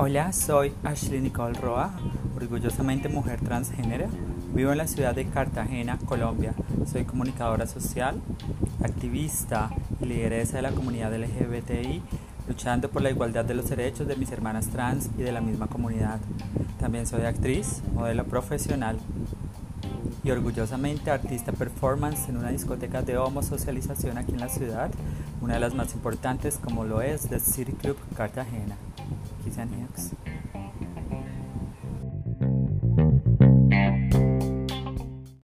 Hola, soy Ashley Nicole Roa, orgullosamente mujer transgénero. Vivo en la ciudad de Cartagena, Colombia. Soy comunicadora social, activista y lideresa de la comunidad LGBTI, luchando por la igualdad de los derechos de mis hermanas trans y de la misma comunidad. También soy actriz, modelo profesional y orgullosamente artista performance en una discoteca de homosocialización aquí en la ciudad, una de las más importantes como lo es The City Club Cartagena. these enhance